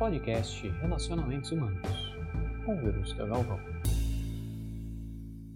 podcast Relacionamentos Humanos, com Verusca Galvão.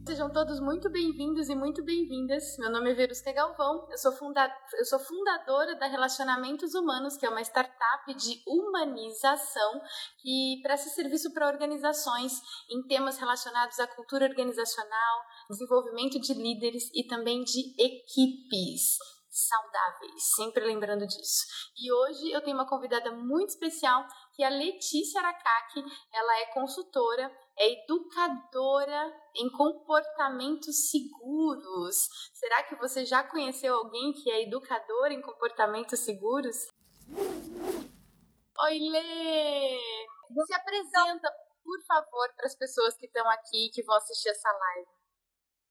Sejam todos muito bem-vindos e muito bem-vindas. Meu nome é Verusca Galvão, eu sou, funda eu sou fundadora da Relacionamentos Humanos, que é uma startup de humanização que presta serviço para organizações em temas relacionados à cultura organizacional, desenvolvimento de líderes e também de equipes saudáveis, sempre lembrando disso. E hoje eu tenho uma convidada muito especial, que a Letícia Aracaki. Ela é consultora, é educadora em comportamentos seguros. Será que você já conheceu alguém que é educador em comportamentos seguros? Oi, Lê! Se apresenta, por favor, para as pessoas que estão aqui que vão assistir essa live.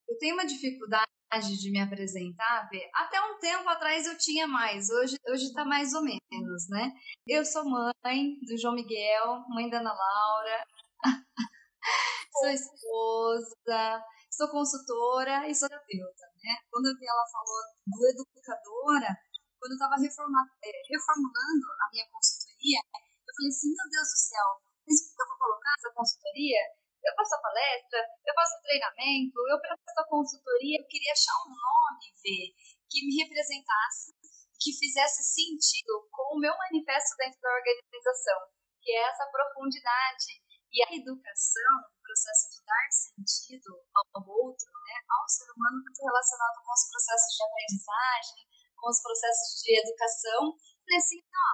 Eu tenho uma dificuldade de me apresentar, até um tempo atrás eu tinha mais, hoje hoje está mais ou menos, né? Eu sou mãe do João Miguel, mãe da Ana Laura, sou esposa, sou consultora e sou terapeuta, né? Quando eu vi ela falou do educadora, quando eu estava é, reformulando a minha consultoria, eu falei assim, meu Deus do céu, mas por que eu vou colocar essa consultoria eu faço a palestra, eu faço treinamento, eu presto a consultoria, eu queria achar um nome, ver, que me representasse, que fizesse sentido com o meu manifesto dentro da organização, que é essa profundidade. E a educação, o processo de dar sentido ao outro, né, ao ser humano, muito relacionado com os processos de aprendizagem, com os processos de educação. Falei assim, ó,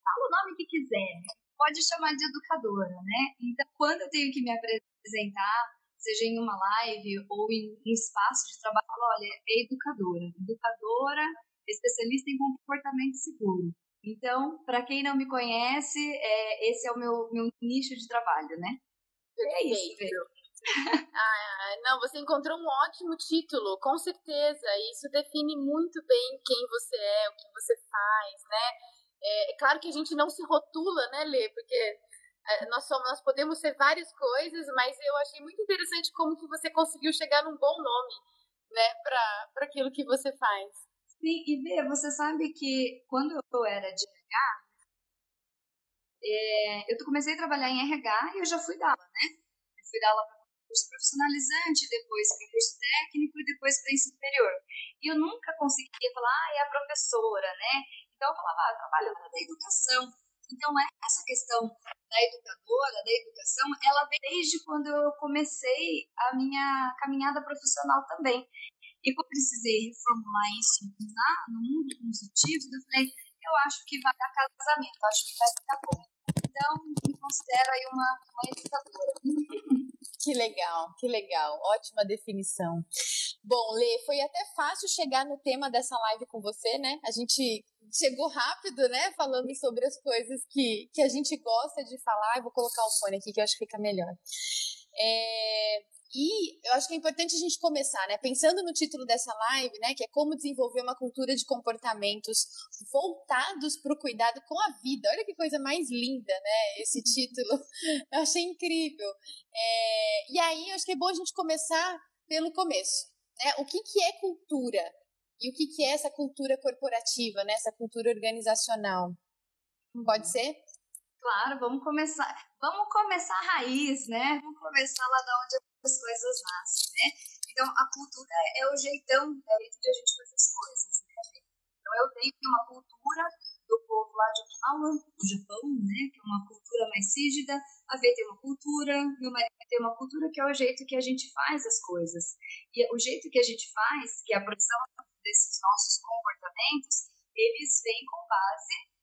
fala o nome que quiser, pode chamar de educadora, né? Então, quando eu tenho que me apresentar, seja em uma live ou em um espaço de trabalho, olha, é educadora. Educadora, especialista em comportamento seguro. Então, para quem não me conhece, é, esse é o meu, meu nicho de trabalho, né? É isso, ah, não, você encontrou um ótimo título, com certeza. Isso define muito bem quem você é, o que você faz, né? É, é, claro que a gente não se rotula, né, Lê? Porque é, nós, somos, nós podemos ser várias coisas, mas eu achei muito interessante como que você conseguiu chegar num bom nome, né, para aquilo que você faz. Sim, e Bê, você sabe que quando eu era de RH, é, eu comecei a trabalhar em RH e eu já fui dar aula, né? Eu fui dar aula para curso profissionalizante, depois para curso técnico e depois para ensino superior. E eu nunca conseguia falar, ah, é a professora, né? Então eu falava, ah, eu trabalho na educação. Então essa questão da educadora, da educação, ela vem desde quando eu comecei a minha caminhada profissional também. E quando eu precisei reformular isso na, no mundo consultivo, eu falei, eu acho que vai dar casamento, acho que vai ficar bom. Então, me considero aí uma, uma educadora. Que legal, que legal. Ótima definição. Bom, Lê, foi até fácil chegar no tema dessa live com você, né? A gente chegou rápido, né? Falando sobre as coisas que, que a gente gosta de falar. Eu vou colocar o fone aqui que eu acho que fica melhor. É, e eu acho que é importante a gente começar, né? Pensando no título dessa live, né? Que é como desenvolver uma cultura de comportamentos voltados para o cuidado com a vida. Olha que coisa mais linda, né? Esse título. Eu achei incrível. É, e aí, eu acho que é bom a gente começar pelo começo. Né? O que, que é cultura? E o que, que é essa cultura corporativa, né? Essa cultura organizacional? Pode uhum. ser? Claro, vamos começar. Vamos começar a raiz, né? Vamos começar lá da onde as coisas nascem, né? Então, a cultura é o jeitão, é o jeito de a gente fazer as coisas, né, Então, eu tenho uma cultura do povo lá de Okinawa, do Japão, né? Que é uma cultura mais rígida. A V tem uma cultura, meu marido tem uma cultura que é o jeito que a gente faz as coisas. E o jeito que a gente faz, que é a produção desses nossos comportamentos, eles vêm com base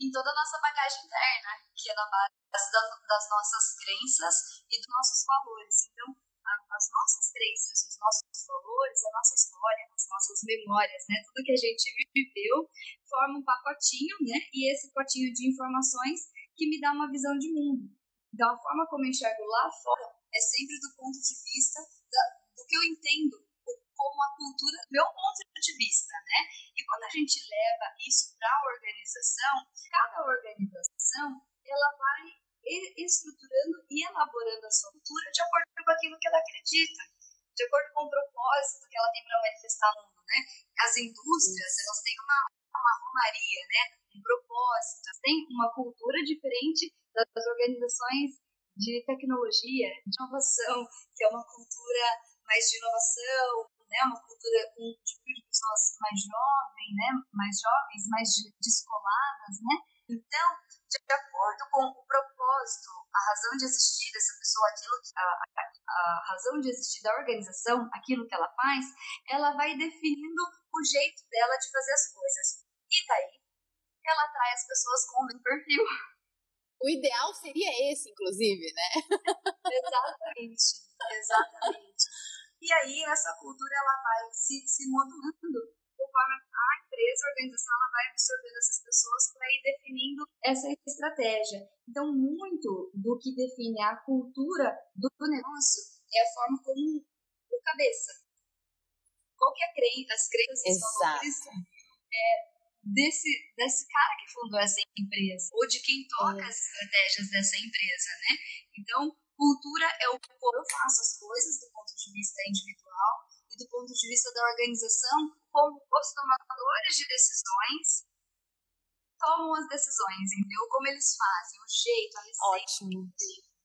em toda a nossa bagagem interna, que é na base das nossas crenças e dos nossos valores. Então, as nossas crenças, os nossos valores, a nossa história, as nossas memórias, né? Tudo que a gente viveu forma um pacotinho, né? E esse pacotinho de informações que me dá uma visão de mundo. Então, a forma como eu enxergo lá fora é sempre do ponto de vista da, do que eu entendo como a cultura, meu ponto de vista, né? E quando a gente leva isso para a organização, cada organização ela vai estruturando e elaborando a sua cultura de acordo com aquilo que ela acredita, de acordo com o propósito que ela tem para manifestar no mundo, né? As indústrias, elas têm uma, uma romaria, né? Um propósito propósito, tem uma cultura diferente das organizações de tecnologia, de inovação, que é uma cultura mais de inovação, né, uma cultura com um tipo de pessoas mais jovens, né, mais jovens, mais descoladas, né? Então, de acordo com o propósito, a razão de existir dessa pessoa, aquilo que, a, a, a razão de existir da organização, aquilo que ela faz, ela vai definindo o jeito dela de fazer as coisas. E daí, ela atrai as pessoas com o perfil. O ideal seria esse, inclusive, né? exatamente, exatamente. E aí, essa cultura, ela vai se, se modulando conforme a empresa, a organização, ela vai absorvendo essas pessoas para ir definindo essa estratégia. Então, muito do que define a cultura do negócio é a forma como o cabeça. Qual que é a crença, as crenças Exato. é, desse, desse cara que fundou essa empresa, ou de quem toca é. as estratégias dessa empresa, né? Então, cultura é o como eu faço as coisas do ponto de vista individual, do ponto de vista da organização, como os tomadores de decisões tomam as decisões, entendeu? Como eles fazem, o jeito, a receita. Ótimo.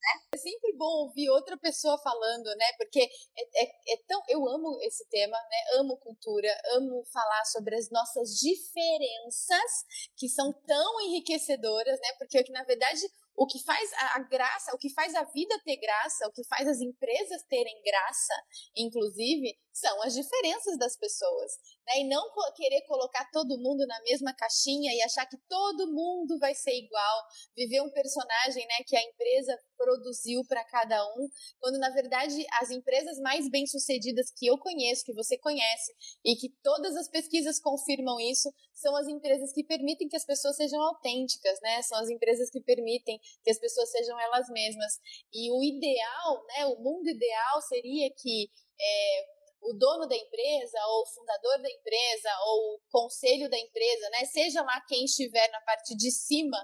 Né? É sempre bom ouvir outra pessoa falando, né? Porque é, é, é, tão. Eu amo esse tema, né? Amo cultura, amo falar sobre as nossas diferenças, que são tão enriquecedoras, né? Porque, na verdade, o que faz a, graça, o que faz a vida ter graça, o que faz as empresas terem graça, inclusive, são as diferenças das pessoas. Né? E não querer colocar todo mundo na mesma caixinha e achar que todo mundo vai ser igual, viver um personagem né, que a empresa produziu para cada um, quando na verdade as empresas mais bem-sucedidas que eu conheço, que você conhece, e que todas as pesquisas confirmam isso, são as empresas que permitem que as pessoas sejam autênticas, né? São as empresas que permitem que as pessoas sejam elas mesmas. E o ideal, né, o mundo ideal seria que é, o dono da empresa, ou o fundador da empresa, ou o conselho da empresa, né, seja lá quem estiver na parte de cima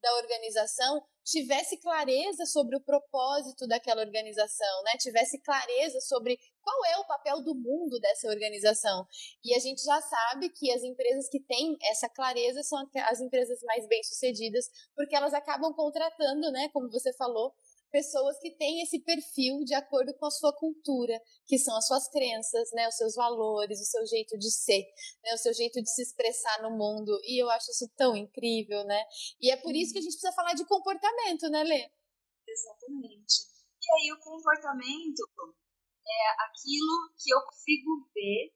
da organização, tivesse clareza sobre o propósito daquela organização, né? Tivesse clareza sobre qual é o papel do mundo dessa organização. E a gente já sabe que as empresas que têm essa clareza são as empresas mais bem-sucedidas, porque elas acabam contratando, né, como você falou, pessoas que têm esse perfil de acordo com a sua cultura, que são as suas crenças, né, os seus valores, o seu jeito de ser, né, o seu jeito de se expressar no mundo. E eu acho isso tão incrível, né? E é por isso que a gente precisa falar de comportamento, né, Lê? Exatamente. E aí o comportamento é aquilo que eu consigo ver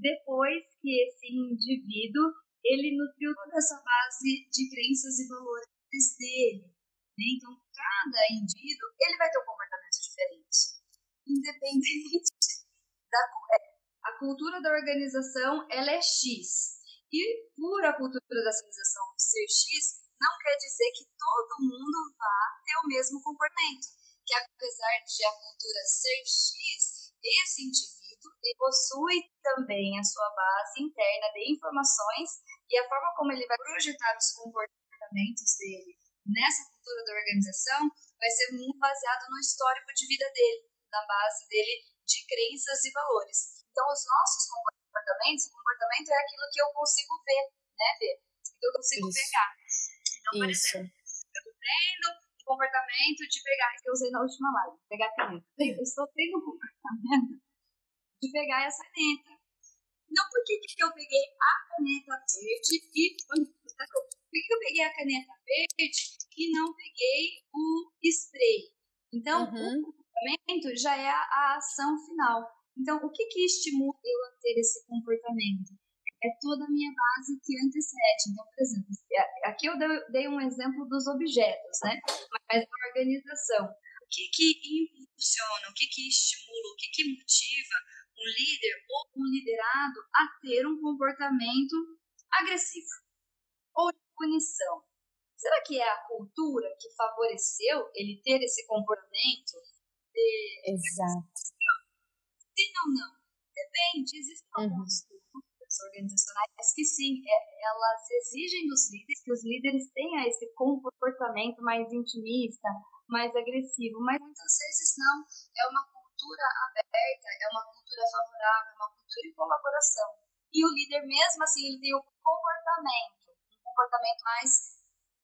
depois que esse indivíduo ele nutriu toda essa base de crenças e valores dele. Né? Então, cada indivíduo ele vai ter um comportamento diferente, independente da é, a cultura da organização ela é X. E por a cultura da organização ser X não quer dizer que todo mundo vá ter o mesmo comportamento, que apesar de a cultura ser X, esse indivíduo possui também a sua base interna de informações e a forma como ele vai projetar os comportamentos dele nessa cultura da organização vai ser muito baseado no histórico de vida dele, na base dele de crenças e valores. Então, os nossos comportamentos, o comportamento é aquilo que eu consigo ver, né, ver? Que eu consigo Isso. pegar. Então, por Isso. exemplo, eu estou tendo o comportamento de pegar, que eu usei na última live, pegar a caneta. Eu estou tendo o comportamento de pegar essa caneta. Não porque que eu peguei a caneta verde e por que eu peguei a caneta verde e não peguei o spray? Então, uhum. o comportamento já é a, ação final. Então, o que, que estimula eu a ter esse comportamento? É toda a minha base que antecede. Então, por exemplo, aqui eu dei um exemplo dos objetos, né? Mas a organização. O que, que impulsiona, o que, que estimula, o que, que motiva um líder ou um liderado a ter um comportamento agressivo? Punição. Será que é a cultura que favoreceu ele ter esse comportamento? De... Exato. Sim ou não? Depende. Existem uhum. algumas culturas organizacionais que sim, é, elas exigem dos líderes que os líderes tenham esse comportamento mais intimista, mais agressivo, mas muitas vezes não. É uma cultura aberta, é uma cultura favorável, é uma cultura de colaboração. E o líder mesmo assim, ele tem o comportamento comportamento mais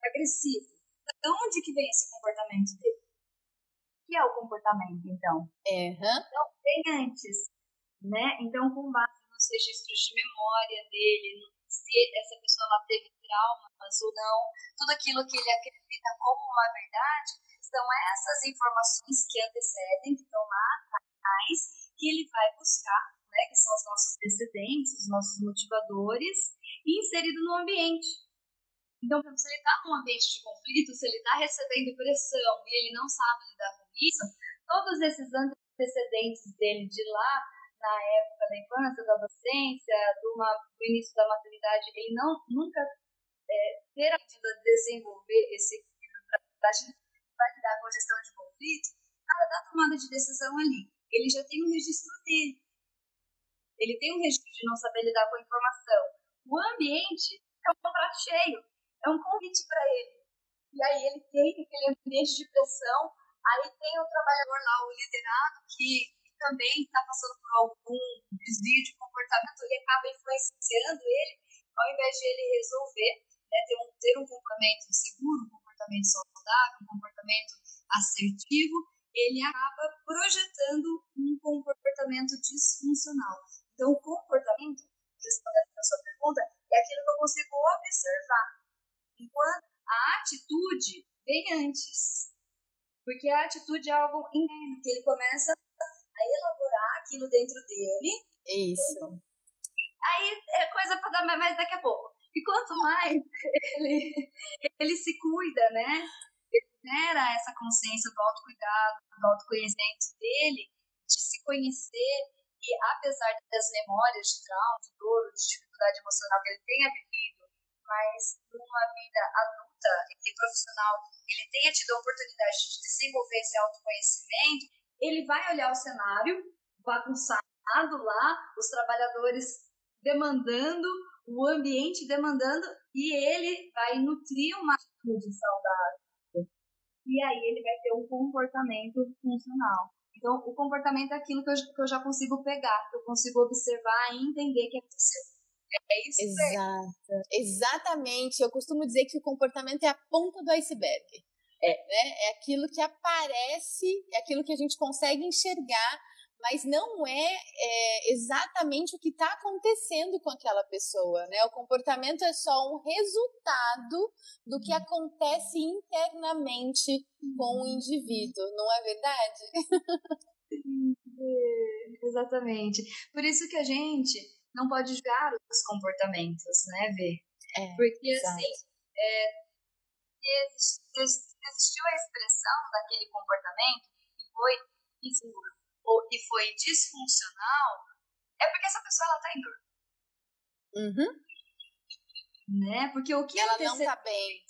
agressivo. De onde que vem esse comportamento dele? O que é o comportamento, então? Uhum. Então, vem antes, né? Então, com base nos registros de memória dele, se essa pessoa lá teve traumas ou não, tudo aquilo que ele acredita como uma verdade, são essas informações que antecedem, que estão lá atrás, que ele vai buscar, né, que são os nossos precedentes, os nossos motivadores, e inserido no ambiente. Então, se ele está num ambiente de conflito, se ele está recebendo pressão e ele não sabe lidar com isso, todos esses antecedentes dele de lá, na época da infância, da adolescência, do, uma, do início da maturidade, ele não nunca é, ter aprendido a desenvolver esse para lidar com a gestão de conflito, na da tomada de decisão ali. Ele já tem um registro dele. Ele tem um registro de não saber lidar com a informação. O ambiente é um prato cheio é um convite para ele. E aí ele tem aquele ambiente de pressão, aí tem o trabalhador lá, o liderado, que também está passando por algum desvio de comportamento, ele acaba influenciando ele, ao invés de ele resolver, né, ter, um, ter um comportamento seguro, um comportamento saudável, um comportamento assertivo, ele acaba projetando um comportamento disfuncional. Então, o comportamento, respondendo a sua pergunta, é aquilo que eu consigo observar enquanto a atitude vem antes. Porque a atitude é algo interno, que ele começa a elaborar aquilo dentro dele. Isso. Aí é coisa para dar mais daqui a pouco. E quanto mais ele, ele se cuida, né? Ele gera essa consciência do autocuidado, do autoconhecimento dele, de se conhecer e apesar das memórias de trauma, de dor, de dificuldade emocional que ele tenha vivido, mas numa vida adulta e profissional ele tenha tido a oportunidade de desenvolver esse autoconhecimento, ele vai olhar o cenário bagunçado lá, os trabalhadores demandando, o ambiente demandando, e ele vai nutrir uma atitude saudável. E aí ele vai ter um comportamento funcional. Então, o comportamento é aquilo que eu, que eu já consigo pegar, que eu consigo observar e entender que aconteceu. É isso Exato. Exatamente. Eu costumo dizer que o comportamento é a ponta do iceberg. É. Né? é aquilo que aparece, é aquilo que a gente consegue enxergar, mas não é, é exatamente o que está acontecendo com aquela pessoa. Né? O comportamento é só um resultado do que acontece internamente com o indivíduo, não é verdade? Exatamente. Por isso que a gente não pode julgar os comportamentos, né, Vê? É, Porque, exato. assim, é, existiu a expressão daquele comportamento que foi inseguro ou que foi disfuncional, é porque essa pessoa ela tá em dor. Uhum. Né? Porque o que ela antecede... não tá bem.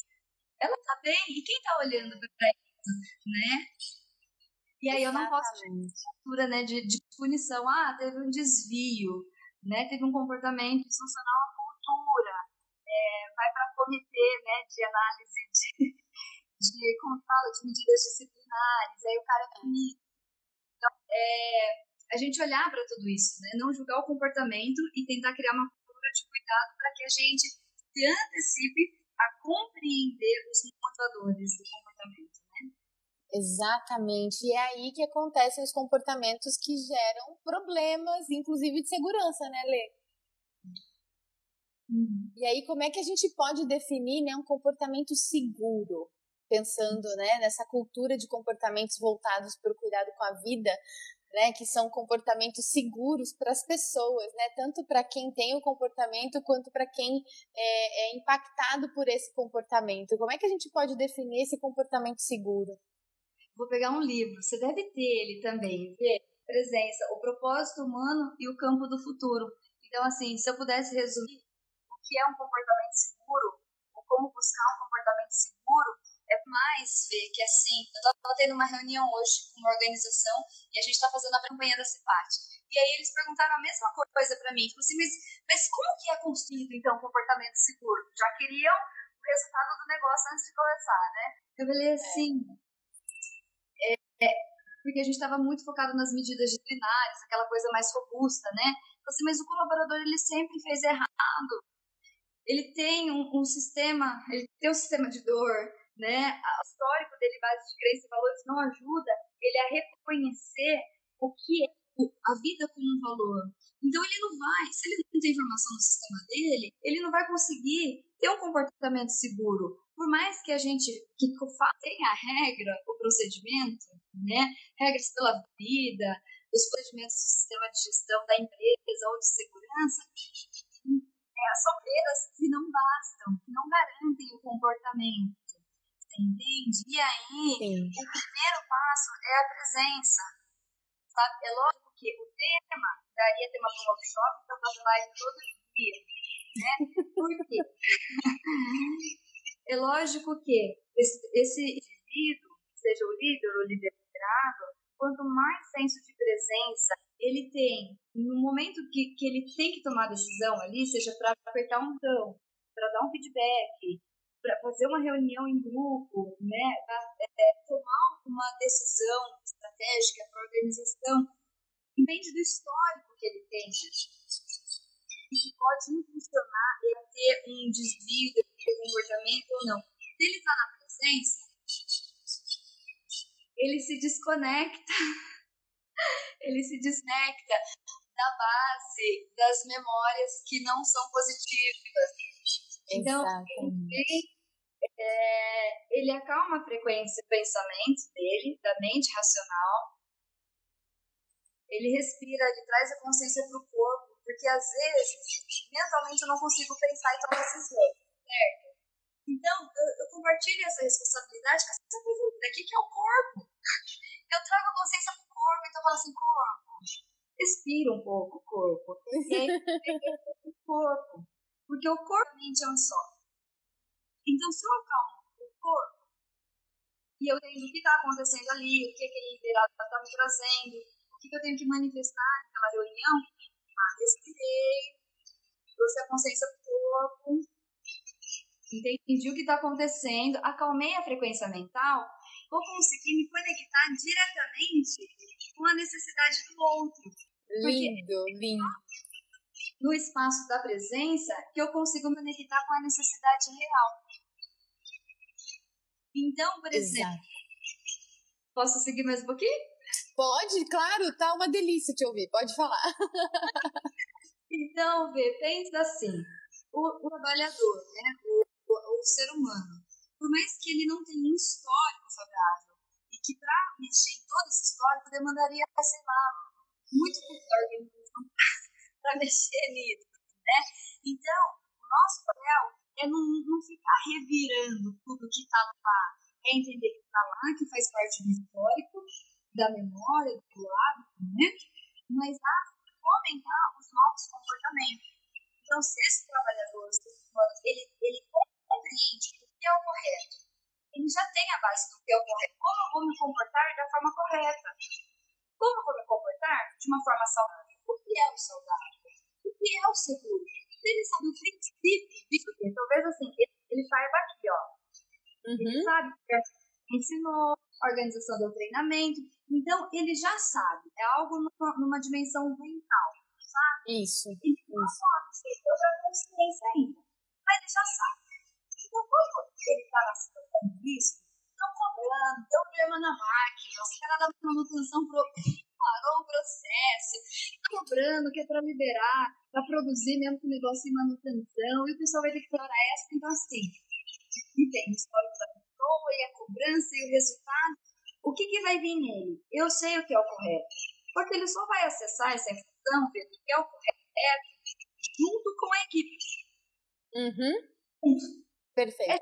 Ela tá bem. E quem tá olhando para isso, né? E aí Exatamente. eu não posso ter cultura né, de, de punição. Ah, teve um desvio né, teve um comportamento disfuncional à cultura, é, vai para comitê né, de análise de, de, como fala, de medidas disciplinares, aí o cara é. Então, é, a gente olhar para tudo isso, né, não julgar o comportamento e tentar criar uma cultura de cuidado para que a gente se antecipe a compreender os motivadores do comportamento. Exatamente. E é aí que acontecem os comportamentos que geram problemas, inclusive de segurança, né, Lê? Uhum. E aí, como é que a gente pode definir né, um comportamento seguro? Pensando né, nessa cultura de comportamentos voltados para o cuidado com a vida, né, que são comportamentos seguros para as pessoas, né, tanto para quem tem o comportamento quanto para quem é, é impactado por esse comportamento. Como é que a gente pode definir esse comportamento seguro? Vou pegar um livro, você deve ter ele também, ver presença, o propósito humano e o campo do futuro. Então, assim, se eu pudesse resumir o que é um comportamento seguro, ou como buscar um comportamento seguro, é mais ver que, assim, eu estava tendo uma reunião hoje com uma organização e a gente está fazendo a campanha da CIPAT. E aí eles perguntaram a mesma coisa para mim, tipo assim, mas, mas como que é construído, então, um comportamento seguro? Já queriam o resultado do negócio antes de começar, né? Eu falei assim, é, porque a gente estava muito focado nas medidas disciplinares, aquela coisa mais robusta, né? Então, assim, mas o colaborador ele sempre fez errado. ele tem um, um sistema, ele tem um sistema de dor, né? O histórico dele, base de crença e valores, não ajuda ele a reconhecer o que é a vida como um valor. Então ele não vai, se ele não tem informação no sistema dele, ele não vai conseguir ter um comportamento seguro. Por mais que a gente que tenha a regra, o procedimento, né, regras pela vida, os procedimentos do sistema de gestão da empresa ou de segurança, é, são regras que não bastam, que não garantem o comportamento. Você entende? E aí, Sim. o primeiro passo é a presença. Sabe? É lógico que o tema daria tema para um workshop, então fazer live todo dia. Né? Por quê? é lógico que esse, indivíduo, seja o líder ou liderado, quanto mais senso de presença ele tem, no momento que, que ele tem que tomar decisão ali, seja para apertar um botão, para dar um feedback, para fazer uma reunião em grupo, né, para é, tomar uma decisão estratégica para a organização, depende do histórico que ele tem que pode impulsionar ele a ter um desvio de comportamento ou não. Se ele está na presença, ele se desconecta, ele se desconecta da base das memórias que não são positivas. Então, ele, é, ele acalma a frequência do pensamento dele, da mente racional. Ele respira, ele traz a consciência para o corpo, porque às vezes, mentalmente, eu não consigo pensar e tomar decisão, certo? Então, eu, eu compartilho essa responsabilidade com essa coisa daqui que é o corpo. Eu trago a consciência pro corpo, então eu falo assim, corpo, respira um pouco o corpo. O corpo. Porque o corpo mente é um só. Então, se eu acalmo o corpo, e eu tenho o que está acontecendo ali, o que aquele liderado está me trazendo, o que eu tenho que manifestar naquela reunião, ah, respirei, trouxe a consciência pro corpo, entendi o que está acontecendo, acalmei a frequência mental, vou conseguir me conectar diretamente com a necessidade do outro. Lindo, lindo. No espaço da presença, que eu consigo me conectar com a necessidade real. Então, por exemplo, Exato. posso seguir mais um pouquinho? Pode, claro, tá uma delícia te ouvir, pode falar. então, Vê, pensa assim, o, o trabalhador, né, o o ser humano, por mais que ele não tenha um histórico favorável, e que para mexer em todo esse histórico demandaria, sei lá, muito organização para mexer nisso, né? Então, o nosso papel é não, não ficar revirando tudo que está lá, é entender que está lá, que faz parte do histórico, da memória, do hábito, né? Mas a fomentar os novos comportamentos. Então, se esse trabalhador, ele, ele compreende o que é o correto, ele já tem a base do que é o correto. Como eu vou me comportar da forma correta? Como eu vou me comportar de uma forma saudável? O que é o saudável? O que é o seguro? Ele sabe o princípio disso, talvez assim, ele, ele saiba aqui, ó. Uhum. Ele sabe que ensinou, organização do treinamento. Então, ele já sabe. É algo numa, numa dimensão mental, sabe? Isso. Ele não sabe se eu já consciência ainda. Mas ele já sabe. Então, quando ele está na situação de risco, estão cobrando, tem um problema na máquina, os caras da manutenção parou o processo, estão cobrando que é para liberar, para produzir mesmo com o negócio em manutenção, e o pessoal vai ter que parar essa. Então, assim, entende? Histórico da pessoa e a cobrança e o resultado. O que, que vai vir nele? Eu sei o que é o correto. Porque ele só vai acessar essa informação, ver o que é o correto, junto com a equipe. Uhum. Perfeito. É.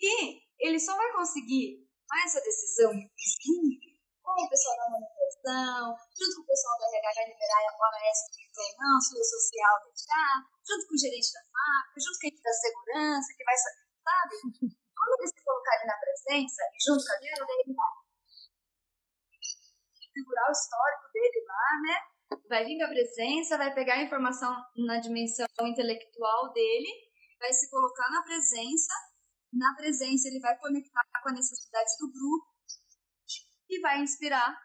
E ele só vai conseguir tomar essa decisão junto com o pessoal da manutenção, junto com o pessoal da RH liberar a OAS ou não, se o social deixar, junto com o gerente da fábrica, junto com a equipe da segurança, que vai, sabe? Quando eles se colocarem na presença e junto com a dele, ele vai segurar o histórico dele lá, né? Vai vir da presença, vai pegar a informação na dimensão intelectual dele vai se colocar na presença, na presença ele vai conectar com a necessidade do grupo e vai inspirar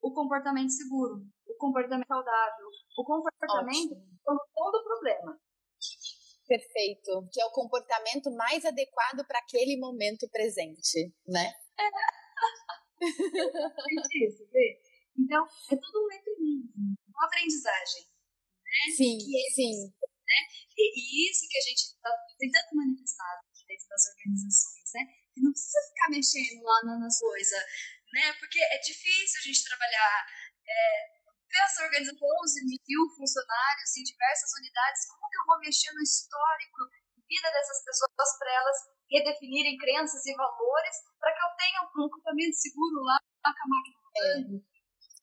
o comportamento seguro, o comportamento saudável, o comportamento como todo problema. Perfeito. Que é o comportamento mais adequado para aquele momento presente, né? É. isso, vê? Então, é tudo um mecanismo, uma aprendizagem. Né? Sim, é, sim. Né? E, e, isso que a gente está tentando manifestar dentro das organizações, né? Que não precisa ficar mexendo lá nas coisas, né? Porque é difícil a gente trabalhar é, essa organização, 11 mil funcionários em diversas unidades, como que eu vou mexer no histórico vida dessas pessoas para elas redefinirem crenças e valores para que eu tenha um comportamento seguro lá com a máquina é.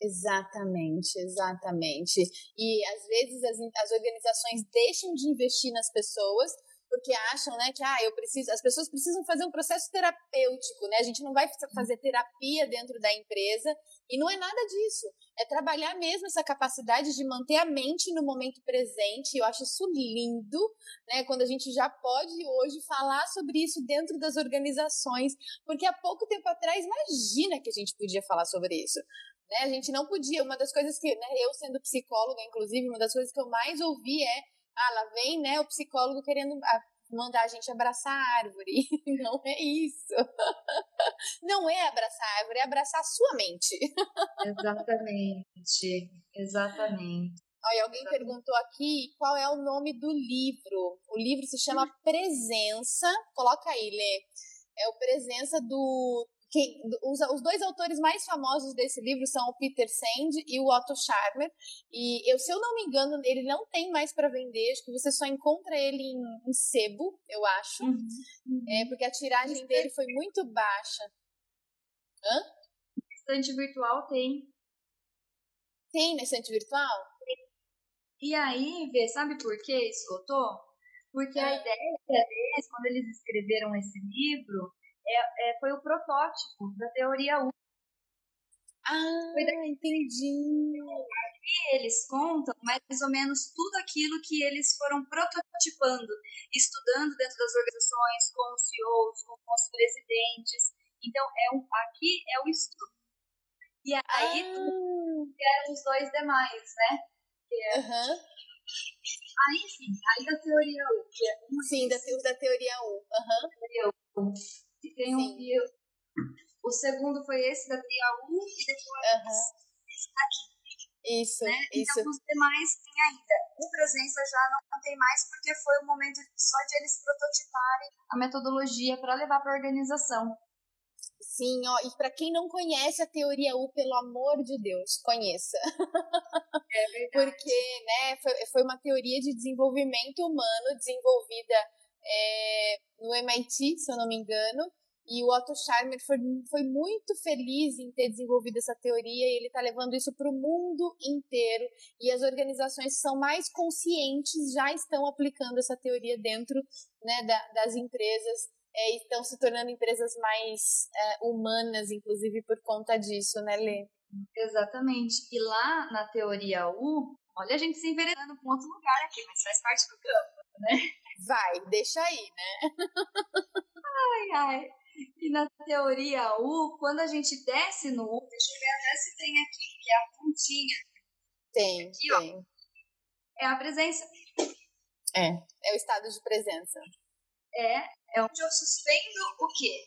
Exatamente, exatamente. E às vezes as, as organizações deixam de investir nas pessoas porque acham, né, que ah, eu preciso, as pessoas precisam fazer um processo terapêutico, né? A gente não vai fazer terapia dentro da empresa e não é nada disso. É trabalhar mesmo essa capacidade de manter a mente no momento presente. Eu acho isso lindo, né? Quando a gente já pode hoje falar sobre isso dentro das organizações, porque há pouco tempo atrás, imagina que a gente podia falar sobre isso. Né? A gente não podia. Uma das coisas que, né, eu sendo psicóloga, inclusive, uma das coisas que eu mais ouvi é ah, lá vem, né, o psicólogo querendo mandar a gente abraçar a árvore. Não é isso. Não é abraçar a árvore, é abraçar a sua mente. Exatamente. Exatamente. Olha, alguém perguntou aqui qual é o nome do livro. O livro se chama Presença. Coloca aí, Lê. É o Presença do quem, os, os, dois autores mais famosos desse livro são o Peter Sand e o Otto Scharmer. E eu, se eu não me engano, ele não tem mais para vender. Acho que você só encontra ele em, em sebo, eu acho. Uhum. É, porque a tiragem dele foi muito baixa. Hã? Estante virtual tem. Tem na estante virtual? E aí, vê, sabe por que esgotou? Porque a ideia deles, quando eles escreveram esse livro, é, é, foi o protótipo da teoria 1. Ah, foi daí. entendi. Aqui eles contam mais ou menos tudo aquilo que eles foram prototipando, estudando dentro das organizações, com os CEOs, com os presidentes. Então, é um, aqui é o estudo. E aí vieram ah. os dois demais, né? É... Uhum. Aí, enfim, aí da teoria 1. Que é. Sim, da, da teoria 1. Uhum. Teoria 1 ganhou um. O segundo foi esse da Triaú e depois uhum. esse. Isso, né? Então, isso. Então, os demais tem ainda. O presença já não tem mais, porque foi o momento só de eles prototiparem a metodologia para levar para a organização. Sim, ó, e para quem não conhece a teoria U, pelo amor de Deus, conheça. É verdade. Porque né, foi, foi uma teoria de desenvolvimento humano desenvolvida é, no MIT, se eu não me engano, e o Otto Scharmer foi, foi muito feliz em ter desenvolvido essa teoria e ele está levando isso para o mundo inteiro. E as organizações que são mais conscientes já estão aplicando essa teoria dentro né, da, das empresas é, e estão se tornando empresas mais é, humanas, inclusive por conta disso, né, Lê? Exatamente. E lá na teoria U, olha a gente se enveredando para um outro lugar aqui, mas faz parte do campo, né? Vai, deixa aí, né? ai, ai. E na teoria U, quando a gente desce no U, deixa eu ver até se tem aqui, que é a pontinha. Tem, aqui, tem. Ó, é a presença. É, é o estado de presença. É, é onde eu suspendo o quê?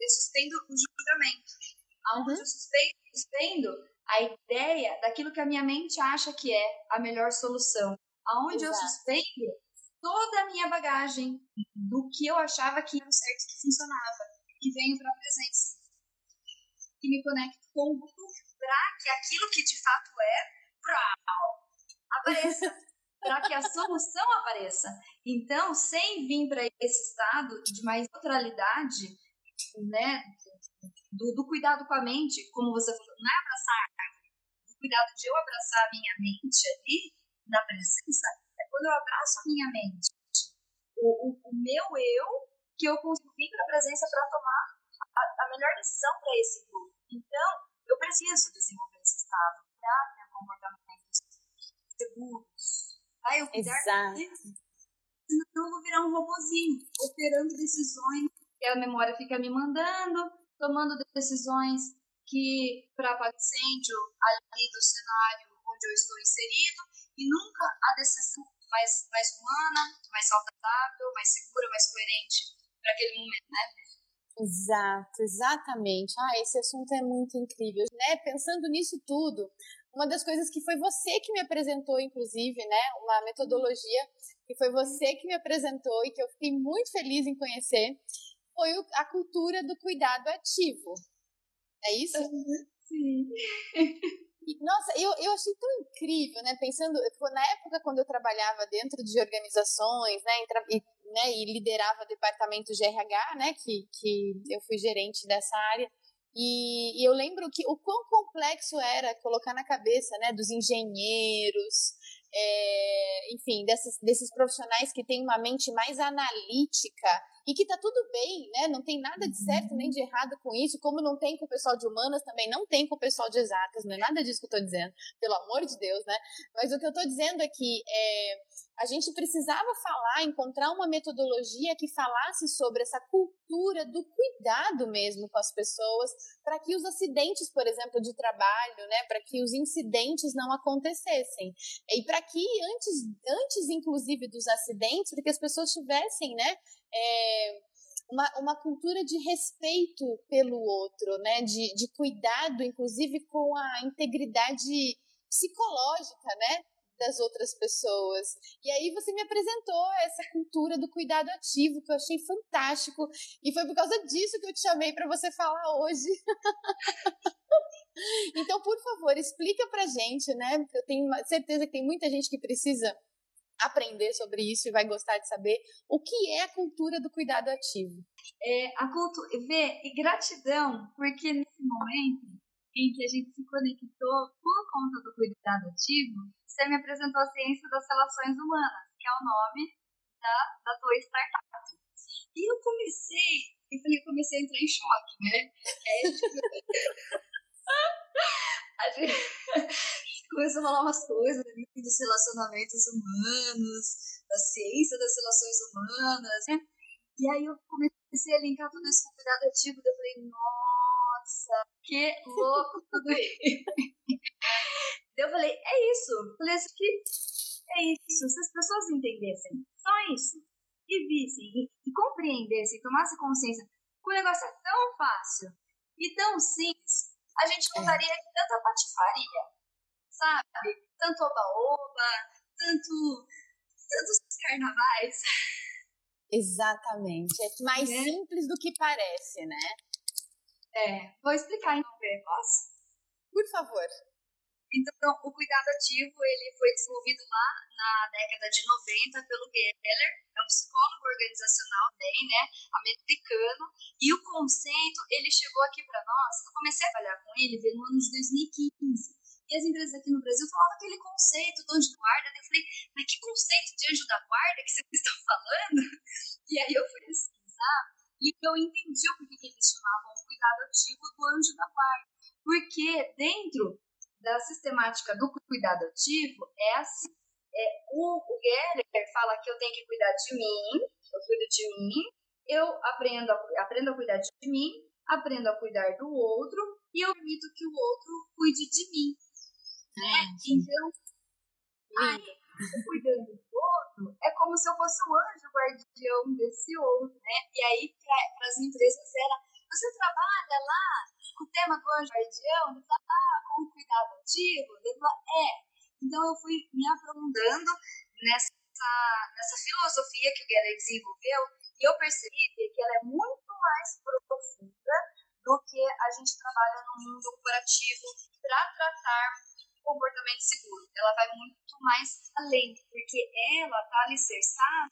Eu suspendo o julgamento. Aonde uhum. eu suspendo, suspendo a ideia daquilo que a minha mente acha que é a melhor solução. Aonde Exato. eu suspendo toda a minha bagagem do que eu achava que era certo que funcionava e venho para a presença. E me conecto com o para que aquilo que de fato é apareça. Para que a solução apareça. Então sem vir para esse estado de mais neutralidade né do, do, cuidado com a mente como você falou não é abraçar o cuidado de eu abraçar a minha mente ali na presença quando eu abraço a minha mente, o, o, o meu eu, que eu consigo vir para a presença para tomar a, a, melhor decisão para esse grupo. Então, eu preciso desenvolver esse estado para ter comportamentos seguros. Para eu cuidar Exato. Senão eu vou virar um robozinho, operando decisões que a memória fica me mandando, tomando decisões que para paciente ali do cenário onde eu estou inserido, e nunca a decisão mais, mais humana, mais saudável, mais segura, mais coerente para aquele momento, né? Exato, exatamente. Ah, esse assunto é muito incrível, né? Pensando nisso tudo, uma das coisas que foi você que me apresentou, inclusive, né? Uma metodologia que foi você que me apresentou e que eu fiquei muito feliz em conhecer, foi a cultura do cuidado ativo. É isso? Sim. Nossa, eu, eu achei tão incrível, né? Pensando, na época quando eu trabalhava dentro de organizações, né? E, né, e liderava departamento de RH, né? Que, que eu fui gerente dessa área. E, e, eu lembro que o quão complexo era colocar na cabeça, né? Dos engenheiros, é, enfim, desses profissionais que têm uma mente mais analítica e que tá tudo bem, né? Não tem nada de certo nem de errado com isso, como não tem com o pessoal de humanas, também não tem com o pessoal de exatas, não é nada disso que eu tô dizendo, pelo amor de Deus, né? Mas o que eu tô dizendo é que é, a gente precisava falar, encontrar uma metodologia que falasse sobre essa cultura do cuidado mesmo com as pessoas, para que os acidentes, por exemplo, de trabalho, né, para que os incidentes não acontecessem. E para que antes, antes inclusive dos acidentes, para que as pessoas tivessem, né, é, uma, uma cultura de respeito pelo outro, né, de, de cuidado, inclusive com a integridade psicológica, né, das outras pessoas. E aí você me apresentou essa cultura do cuidado ativo que eu achei fantástico e foi por causa disso que eu te chamei para você falar hoje. então, por favor, explica pra gente, né? Eu tenho certeza que tem muita gente que precisa aprender sobre isso e vai gostar de saber o que é a cultura do cuidado ativo. É, a cultura, vê, e gratidão, porque nesse momento em que a gente se conectou por conta do cuidado ativo, você me apresentou a ciência das relações humanas, que é o nome da, da tua startup. E eu comecei, eu falei, comecei a entrar em choque, né? É, tipo, a gente começou a falar umas coisas ali dos relacionamentos humanos, da ciência das relações humanas, né? E aí eu comecei a linkar tudo isso com cuidado ativo, eu falei, nossa, que louco tudo isso. eu falei, é isso. Eu falei assim, que é isso. Se as pessoas entendessem só isso, e vissem, e, e compreendessem, tomassem consciência que o negócio é tão fácil e tão simples, a gente não é. tanta patifaria, sabe? Tanto oba-oba, tanto, tantos carnavais. Exatamente. É mais é. simples do que parece, né? É. Vou explicar então, posso? Por favor. Então, o cuidado ativo ele foi desenvolvido lá na década de 90 pelo Geller, é um psicólogo organizacional também, né, americano, e o conceito ele chegou aqui para nós. Eu comecei a trabalhar com ele no ano de 2015. E as empresas aqui no Brasil falavam aquele conceito do anjo da guarda. Eu falei, mas que conceito de anjo da guarda que vocês estão falando? E aí eu fui pesquisar e eu entendi o porquê eles chamavam o cuidado ativo do anjo da guarda. Porque dentro da sistemática do cuidado ativo é assim. É, o, o Geller fala que eu tenho que cuidar de mim, eu cuido de mim, eu aprendo a, aprendo a cuidar de mim, aprendo a cuidar do outro e eu permito que o outro cuide de mim. Né? Então, aí, cuidando do outro, é como se eu fosse o anjo guardião desse outro, né? E aí, para as empresas, era, você trabalha lá o tema do anjo guardião, ele fala, ah, com cuidado ativo, ele fala, é. Então eu fui me aprofundando nessa, nessa filosofia que o Geller desenvolveu e eu percebi que ela é muito mais profunda do que a gente trabalha no mundo corporativo para tratar comportamento seguro. Ela vai muito mais além, porque ela está alicerçada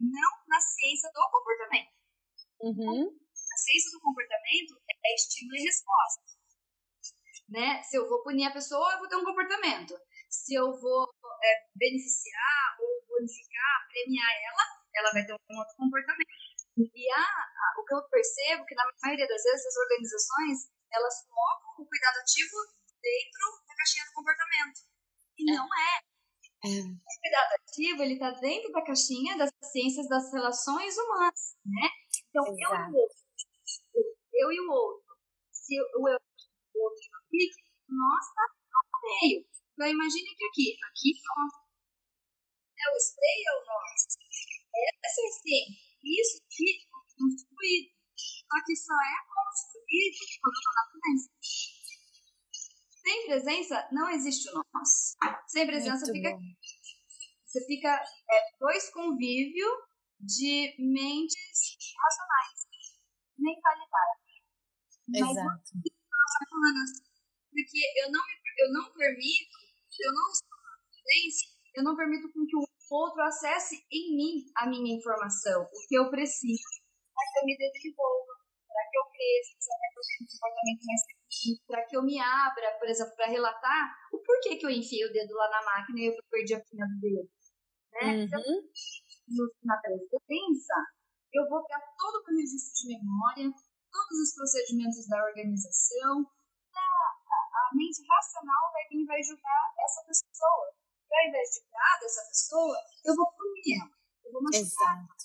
não na ciência do comportamento. Uhum. A ciência do comportamento é estímulo e resposta. Né? Se eu vou punir a pessoa, eu vou ter um comportamento. Se eu vou é, beneficiar ou bonificar, premiar ela, ela vai ter um outro comportamento. E a, o que eu percebo é que na maioria das vezes as organizações elas colocam o cuidado ativo dentro da caixinha do comportamento. E é. não é. é. O cuidado ativo ele está dentro da caixinha das ciências das relações humanas, né? Então Exato. eu vou eu e o outro. Se o eu o outro fica, nós tá no meio. Então imagine que aqui, aqui rastreia o nós. Essa essência. Isso que é construído. Só que só é construído quando eu estou na presença. Sem presença, não existe o nós. Sem presença, fica, você fica é, dois convívio de mentes racionais. Mentalidade. Exato. Mas, porque eu não, eu não permito, eu não estou na presença, eu não permito com que o outro acesse em mim a minha informação, o que eu preciso, para que eu me desenvolva, para que eu cresça, para que eu tenha um comportamento mais para que eu me abra, por exemplo, para relatar o porquê que eu enfiei o dedo lá na máquina e eu perdi a pinha do dedo. Né? Uhum. Então, na presença, eu vou pegar todo o registro de memória, todos os procedimentos da organização, a mente racional vai vir e vai julgar essa pessoa ao invés de cuidar dessa pessoa, eu vou punir ela. Eu vou machucar. Exato.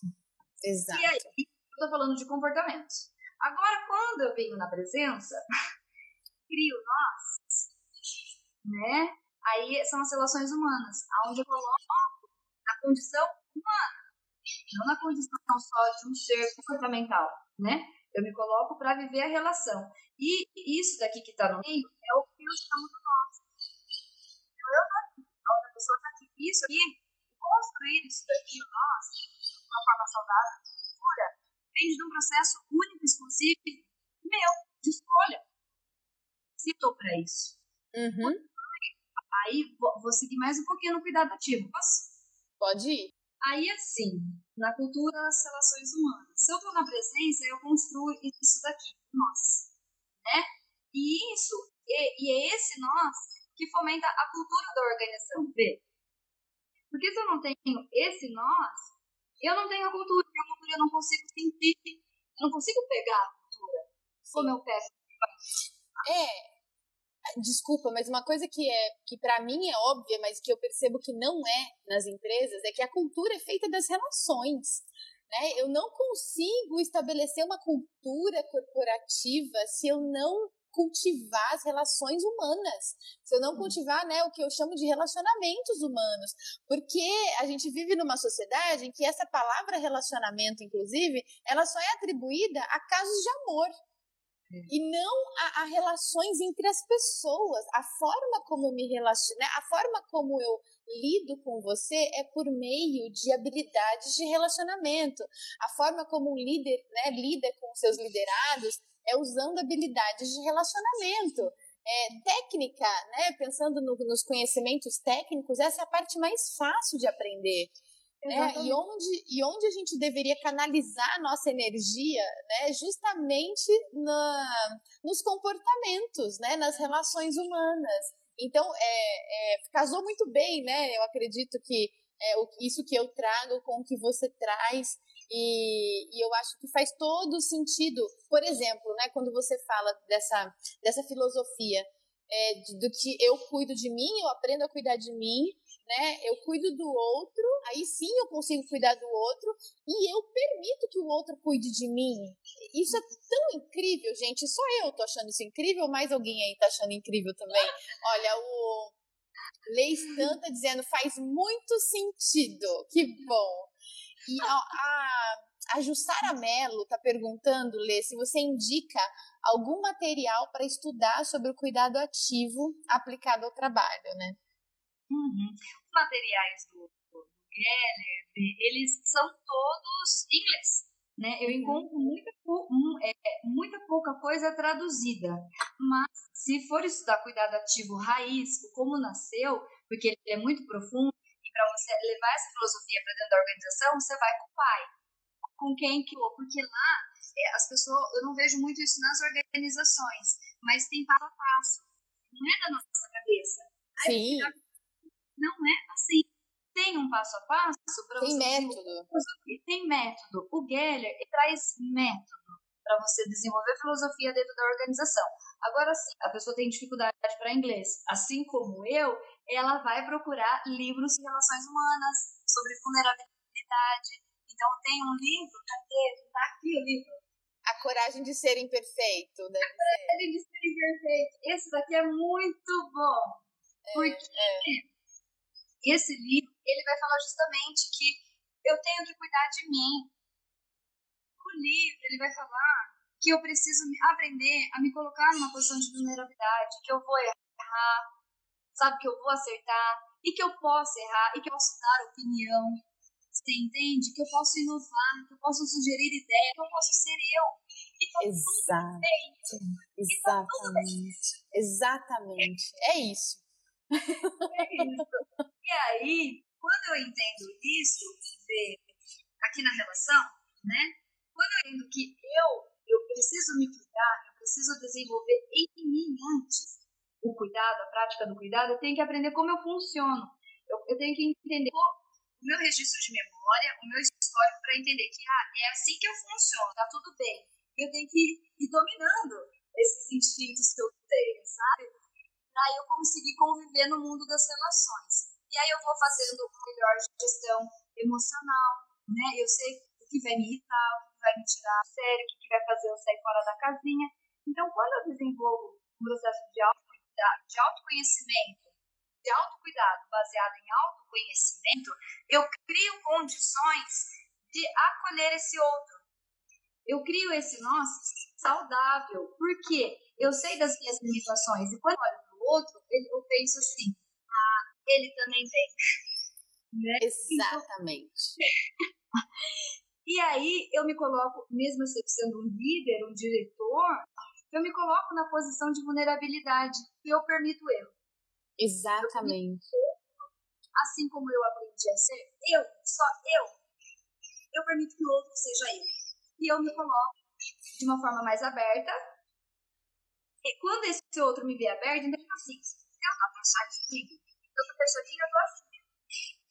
Exato. E aí, eu tô falando de comportamento. Agora, quando eu venho na presença, crio nós, né? Aí são as relações humanas, onde eu coloco na condição humana, não na condição só de um ser comportamental, né? Eu me coloco para viver a relação. E isso daqui que está no meio é o que eu chamo do nós. Então, eu pessoa está aqui. Isso aqui, construir isso daqui, nós, de uma forma saudável, pura, vem de um processo único, exclusivo, meu, de escolha. Se estou para isso. Uhum. Aí, vou seguir mais um pouquinho no cuidado ativo. Posso? Pode ir. Aí, assim, na cultura das relações humanas, se eu estou na presença, eu construo isso daqui, nós. Né? E isso, e, e é esse nós que fomenta a cultura da organização. Vê? Porque se eu não tenho esse nós, eu não tenho a cultura, a cultura eu não consigo sentir, eu não consigo pegar a cultura como eu pego. É, desculpa, mas uma coisa que é que para mim é óbvia, mas que eu percebo que não é nas empresas, é que a cultura é feita das relações. Né? Eu não consigo estabelecer uma cultura corporativa se eu não cultivar as relações humanas, se eu não cultivar né, o que eu chamo de relacionamentos humanos, porque a gente vive numa sociedade em que essa palavra relacionamento, inclusive, ela só é atribuída a casos de amor e não a, a, relações entre as pessoas. A forma como me relaciono, né, a forma como eu lido com você é por meio de habilidades de relacionamento. A forma como um líder né, lida com seus liderados é usando habilidades de relacionamento. É, técnica, né? Pensando no, nos conhecimentos técnicos, essa é a parte mais fácil de aprender. Né? E, onde, e onde a gente deveria canalizar a nossa energia, né? justamente na, nos comportamentos, né? nas relações humanas. Então, é, é, casou muito bem, né? Eu acredito que é, isso que eu trago com o que você traz e, e, eu acho que faz todo sentido. Por exemplo, né, quando você fala dessa, dessa filosofia é, do que eu cuido de mim, eu aprendo a cuidar de mim, né? Eu cuido do outro, aí sim eu consigo cuidar do outro e eu permito que o outro cuide de mim. Isso é tão incrível, gente. Só eu tô achando isso incrível, mais alguém aí tá achando incrível também. Olha, o Lei Stan tá dizendo faz muito sentido. Que bom. E a, a, a Jussara Mello está perguntando, Lê, se você indica algum material para estudar sobre o cuidado ativo aplicado ao trabalho, né? Uhum. Os materiais do, do Geller, eles são todos inglês. Né? Eu encontro muita, é, muita pouca coisa traduzida, mas se for estudar cuidado ativo raiz, como nasceu, porque ele é muito profundo, para você levar essa filosofia para dentro da organização, você vai com o pai. Com quem que Porque lá, é, as pessoas, eu não vejo muito isso nas organizações, mas tem passo a passo. Não é da nossa cabeça. Sim. Não é assim. Tem um passo a passo para você. Tem método. Tem método. O Geller traz método para você desenvolver filosofia dentro da organização. Agora sim, a pessoa tem dificuldade para inglês, assim como eu, ela vai procurar livros de relações humanas, sobre vulnerabilidade. Então, tem um livro, cadê? Está aqui o livro. A Coragem de Ser Imperfeito. Deve a Coragem de Ser Imperfeito. Esse daqui é muito bom. É, porque é. Esse livro, ele vai falar justamente que eu tenho que cuidar de mim. O livro, ele vai falar que eu preciso aprender a me colocar numa posição de vulnerabilidade, que eu vou errar, sabe, que eu vou acertar, e que eu posso errar, e que eu posso dar opinião, você entende? Que eu posso inovar, que eu posso sugerir ideia, que eu posso ser eu. E tá Exato. Exatamente. Tá Exatamente. É isso. É isso. E aí, quando eu entendo isso, aqui na relação, né? Quando eu entendo que eu, eu preciso me cuidar, eu preciso desenvolver em mim antes o cuidado, a prática do cuidado, eu tenho que aprender como eu funciono. Eu, eu tenho que entender o meu registro de memória, o meu histórico, para entender que ah, é assim que eu funciono, tá tudo bem. Eu tenho que ir dominando esses instintos que eu? Para eu conseguir conviver no mundo das relações. E aí eu vou fazendo melhor gestão emocional, né? Eu sei o que vai me irritar, o que vai me tirar sério, o que vai fazer eu sair fora da casinha. Então, quando eu desenvolvo um processo de, auto, de autoconhecimento, de autocuidado baseado em autoconhecimento, eu crio condições de acolher esse outro. Eu crio esse nós saudável, porque eu sei das minhas limitações e quando eu olho o outro, eu penso assim: ah, ele também tem. Né? Exatamente. e aí eu me coloco, mesmo sendo um líder, um diretor, eu me coloco na posição de vulnerabilidade e eu permito erro. Exatamente. Assim como eu aprendi a ser eu, só eu, eu permito que o outro seja eu. E eu me coloco de uma forma mais aberta. E quando esse outro me vê aberto, então assim, eu tô fechadinho, eu tô fechadinho, eu tô assim.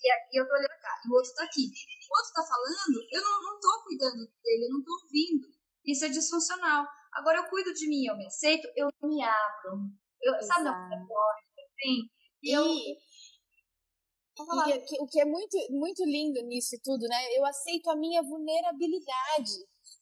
E aqui eu tô olhando cá, e o outro tá aqui. O outro tá falando, eu não, não tô cuidando dele, eu não tô ouvindo. Isso é disfuncional. Agora eu cuido de mim, eu me aceito, eu me abro. Eu, sabe, não, Sim. E, eu... e, o que é muito, muito lindo nisso tudo, né? Eu aceito a minha vulnerabilidade.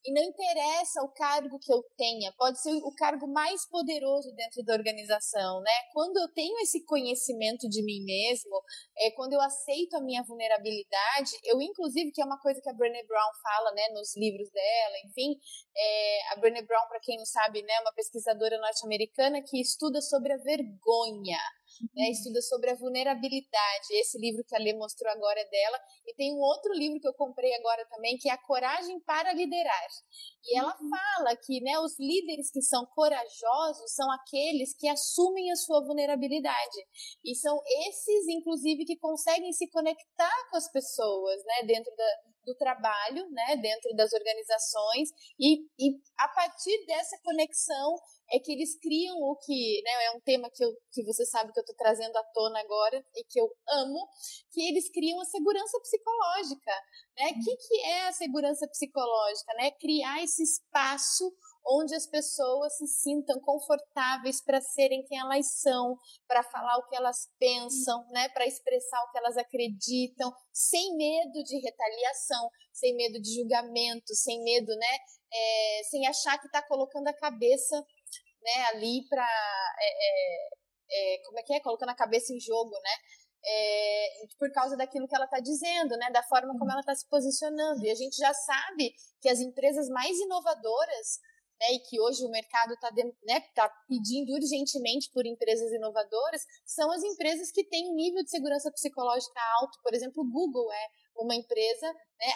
E não interessa o cargo que eu tenha, pode ser o cargo mais poderoso dentro da organização, né? Quando eu tenho esse conhecimento de mim mesmo, é quando eu aceito a minha vulnerabilidade, eu inclusive que é uma coisa que a Brené Brown fala, né, nos livros dela, enfim, é, a Brené Brown, para quem não sabe, né, é uma pesquisadora norte-americana que estuda sobre a vergonha né, estuda sobre a vulnerabilidade. Esse livro que a Lê mostrou agora é dela. E tem um outro livro que eu comprei agora também, que é A Coragem para Liderar. E ela uhum. fala que né, os líderes que são corajosos são aqueles que assumem a sua vulnerabilidade. E são esses, inclusive, que conseguem se conectar com as pessoas né, dentro da, do trabalho, né, dentro das organizações. E, e a partir dessa conexão, é que eles criam o que, né, é um tema que, eu, que você sabe que eu estou trazendo à tona agora e que eu amo, que eles criam a segurança psicológica, né? O uhum. que, que é a segurança psicológica, né? Criar esse espaço onde as pessoas se sintam confortáveis para serem quem elas são, para falar o que elas pensam, né, para expressar o que elas acreditam, sem medo de retaliação, sem medo de julgamento, sem medo, né, é, sem achar que está colocando a cabeça né, ali para. É, é, é, como é que é? Colocando a cabeça em jogo, né? É, por causa daquilo que ela está dizendo, né, da forma como ela está se posicionando. E a gente já sabe que as empresas mais inovadoras, né, e que hoje o mercado está né, tá pedindo urgentemente por empresas inovadoras, são as empresas que têm um nível de segurança psicológica alto. Por exemplo, o Google é uma empresa né,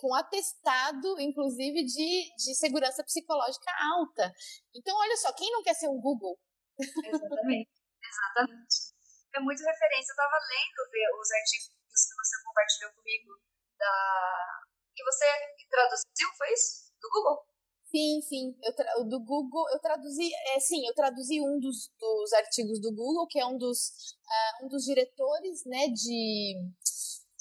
com atestado, inclusive, de, de segurança psicológica alta. Então, olha só, quem não quer ser um Google? Exatamente, exatamente. É muito referência. Eu estava lendo ver os artigos que você compartilhou comigo, da... que você traduziu, foi isso? Do Google? Sim, sim. Eu tra... Do Google, eu traduzi. É, sim, eu traduzi um dos, dos artigos do Google, que é um dos, uh, um dos diretores né, de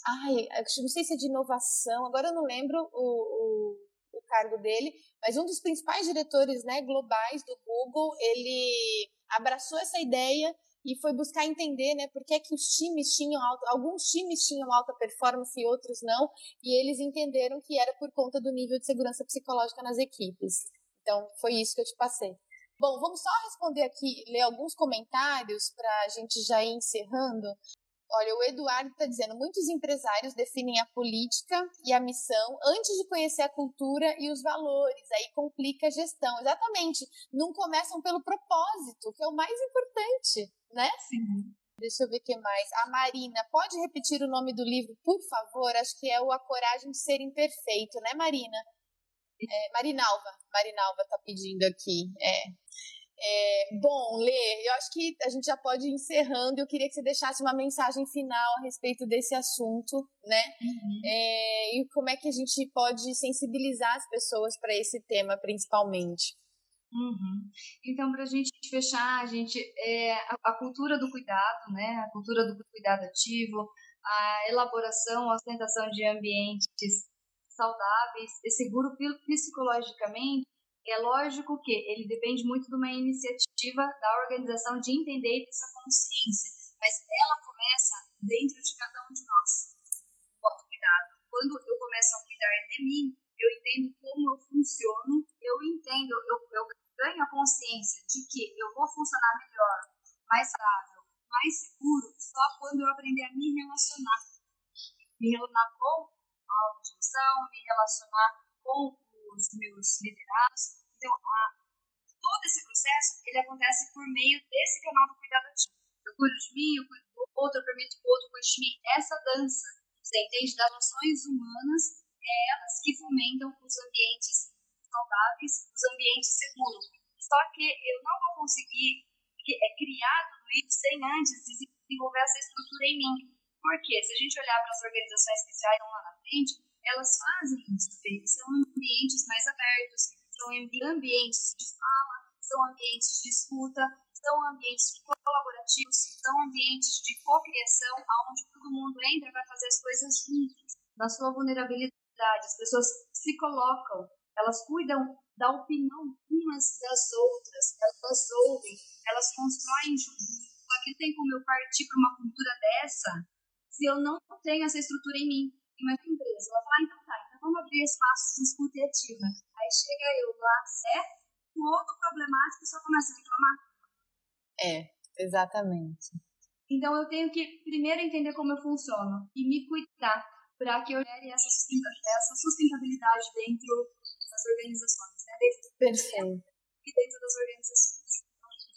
Ai, não sei se é de inovação, agora eu não lembro o, o, o cargo dele, mas um dos principais diretores né, globais do Google, ele abraçou essa ideia e foi buscar entender, né, por que, é que os times tinham alguns times tinham alta performance e outros não, e eles entenderam que era por conta do nível de segurança psicológica nas equipes. Então, foi isso que eu te passei. Bom, vamos só responder aqui, ler alguns comentários para a gente já ir encerrando. Olha, o Eduardo está dizendo: muitos empresários definem a política e a missão antes de conhecer a cultura e os valores. Aí complica a gestão. Exatamente. Não começam pelo propósito, que é o mais importante, né? Sim. Deixa eu ver o que mais. A Marina, pode repetir o nome do livro, por favor? Acho que é o A Coragem de Ser Imperfeito, né, Marina? É, Marinalva. Marinalva está pedindo aqui. É. É, bom, Lê, eu acho que a gente já pode ir encerrando. Eu queria que você deixasse uma mensagem final a respeito desse assunto, né? Uhum. É, e como é que a gente pode sensibilizar as pessoas para esse tema, principalmente. Uhum. Então, para a gente fechar, a gente é, a, a, cultura do cuidado, né? A cultura do cuidado ativo, a elaboração, a ostentação de ambientes saudáveis e seguro psicologicamente é lógico que ele depende muito de uma iniciativa da organização de entender essa consciência, mas ela começa dentro de cada um de nós. Cuidado. Quando eu começo a cuidar de mim, eu entendo como eu funciono, eu entendo, eu, eu ganho a consciência de que eu vou funcionar melhor, mais saudável, mais seguro, só quando eu aprender a me relacionar. Me relacionar com a autogestão, me relacionar com os meus liderados, então, a, todo esse processo, ele acontece por meio desse canal do cuidado ativo. Eu cuido de mim, eu cuido do outro, eu permito que o outro cuide de mim. Essa dança, você entende, das noções humanas, é elas que fomentam os ambientes saudáveis, os ambientes seguros. Só que eu não vou conseguir é, criar tudo isso sem antes desenvolver essa estrutura em mim. Porque se a gente olhar para as organizações que já estão lá na frente, elas fazem isso, são ambientes mais abertos, são ambientes de fala, são ambientes de escuta, são ambientes colaborativos, são ambientes de cocriação, onde todo mundo entra para fazer as coisas juntos. Na sua vulnerabilidade, as pessoas se colocam, elas cuidam da opinião umas das outras, elas ouvem, elas constroem juntos. Só que tem como eu partir para uma cultura dessa se eu não tenho essa estrutura em mim, em uma empresa. Ela fala, ah, então tá, então vamos abrir espaços de escuta ativa Aí chega eu lá, certo? O outro problemático só começa a reclamar. É, exatamente. Então eu tenho que primeiro entender como eu funciono e me cuidar para que eu gere essa, essa sustentabilidade dentro das organizações, né? Dentro Perfeito. E dentro das organizações.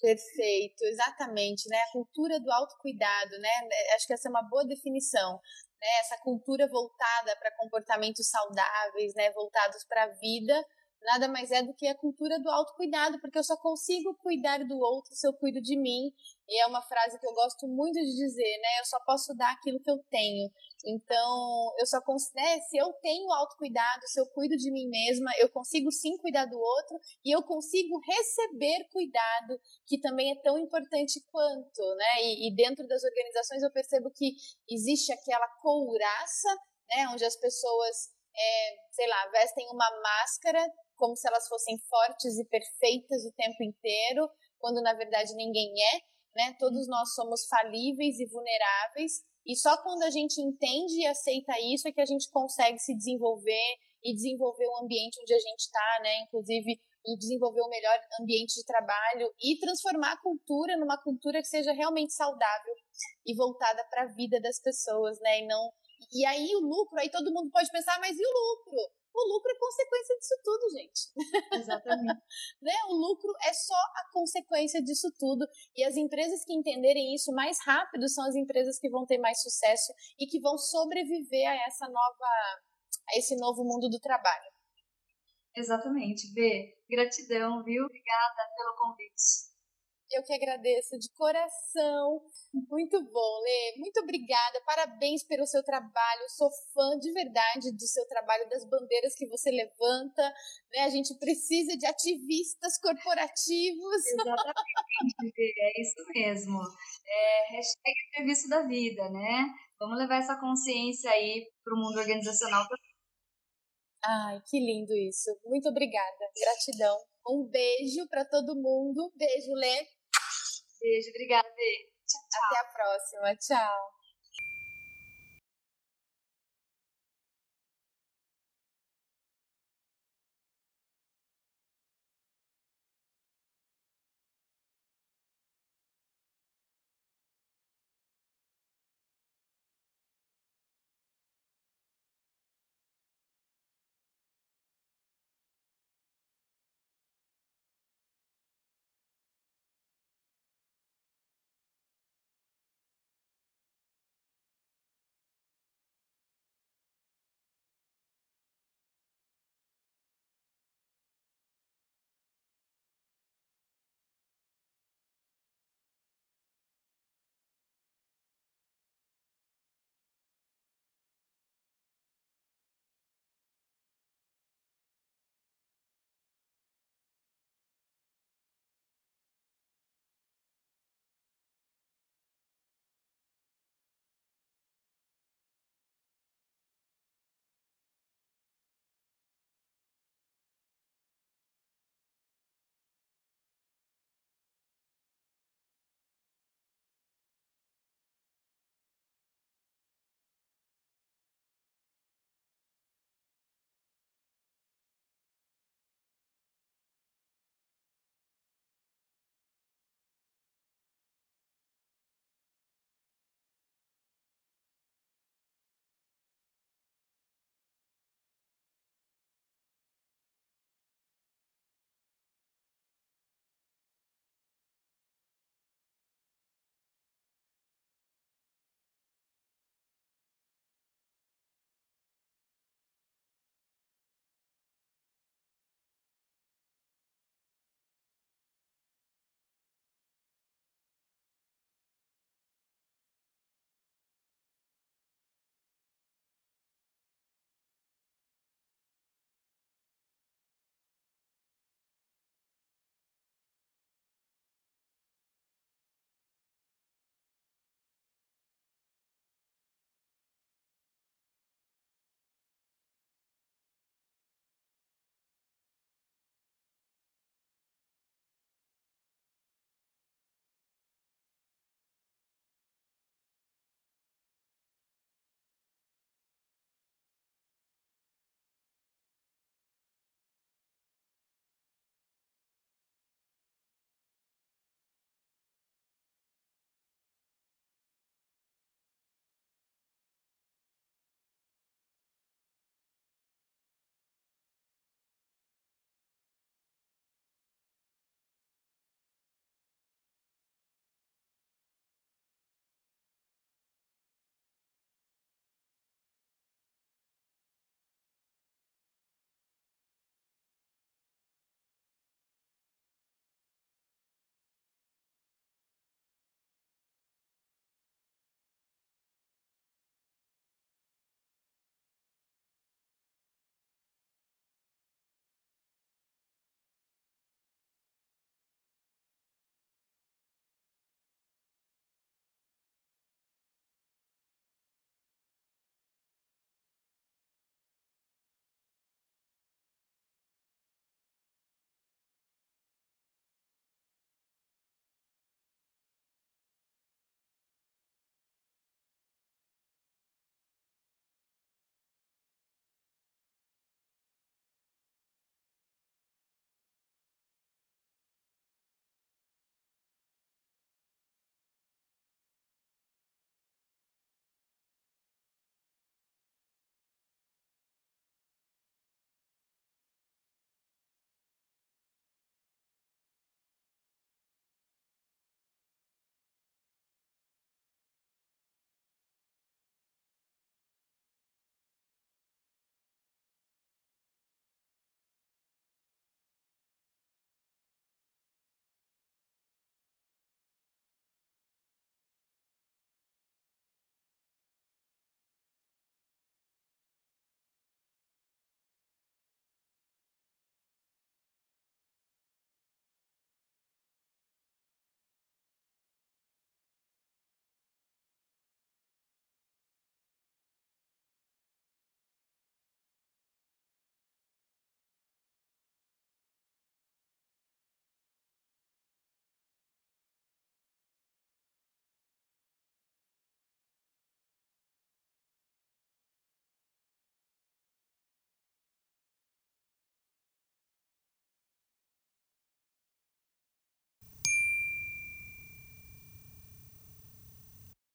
Perfeito, exatamente, né? A cultura do autocuidado, né? Acho que essa é uma boa definição né? Essa cultura voltada para comportamentos saudáveis, né? Voltados para a vida, nada mais é do que a cultura do autocuidado, porque eu só consigo cuidar do outro se eu cuido de mim. E é uma frase que eu gosto muito de dizer, né? Eu só posso dar aquilo que eu tenho. Então, eu só consigo, né, se eu tenho autocuidado, se eu cuido de mim mesma, eu consigo sim cuidar do outro e eu consigo receber cuidado, que também é tão importante quanto, né? E, e dentro das organizações eu percebo que existe aquela couraça, né, onde as pessoas, é, sei lá, vestem uma máscara como se elas fossem fortes e perfeitas o tempo inteiro, quando na verdade ninguém é, né? Todos nós somos falíveis e vulneráveis, e só quando a gente entende e aceita isso é que a gente consegue se desenvolver e desenvolver o ambiente onde a gente está, né? Inclusive e desenvolver um melhor ambiente de trabalho e transformar a cultura numa cultura que seja realmente saudável e voltada para a vida das pessoas, né? E não e aí o lucro, aí todo mundo pode pensar, mas e o lucro? O lucro é consequência disso tudo, gente. Exatamente. né? O lucro é só a consequência disso tudo. E as empresas que entenderem isso mais rápido são as empresas que vão ter mais sucesso e que vão sobreviver a essa nova, a esse novo mundo do trabalho. Exatamente, Bê. Gratidão, viu? Obrigada pelo convite. Eu que agradeço de coração. Muito bom, Lê. Muito obrigada. Parabéns pelo seu trabalho. Sou fã de verdade do seu trabalho, das bandeiras que você levanta. Né? A gente precisa de ativistas corporativos. Exatamente, é isso mesmo. É, hashtag serviço da vida, né? Vamos levar essa consciência aí para o mundo organizacional. Ai, que lindo isso. Muito obrigada. Gratidão. Um beijo para todo mundo. Beijo, Lê. Beijo, obrigada. Tchau, tchau. Até a próxima. Tchau.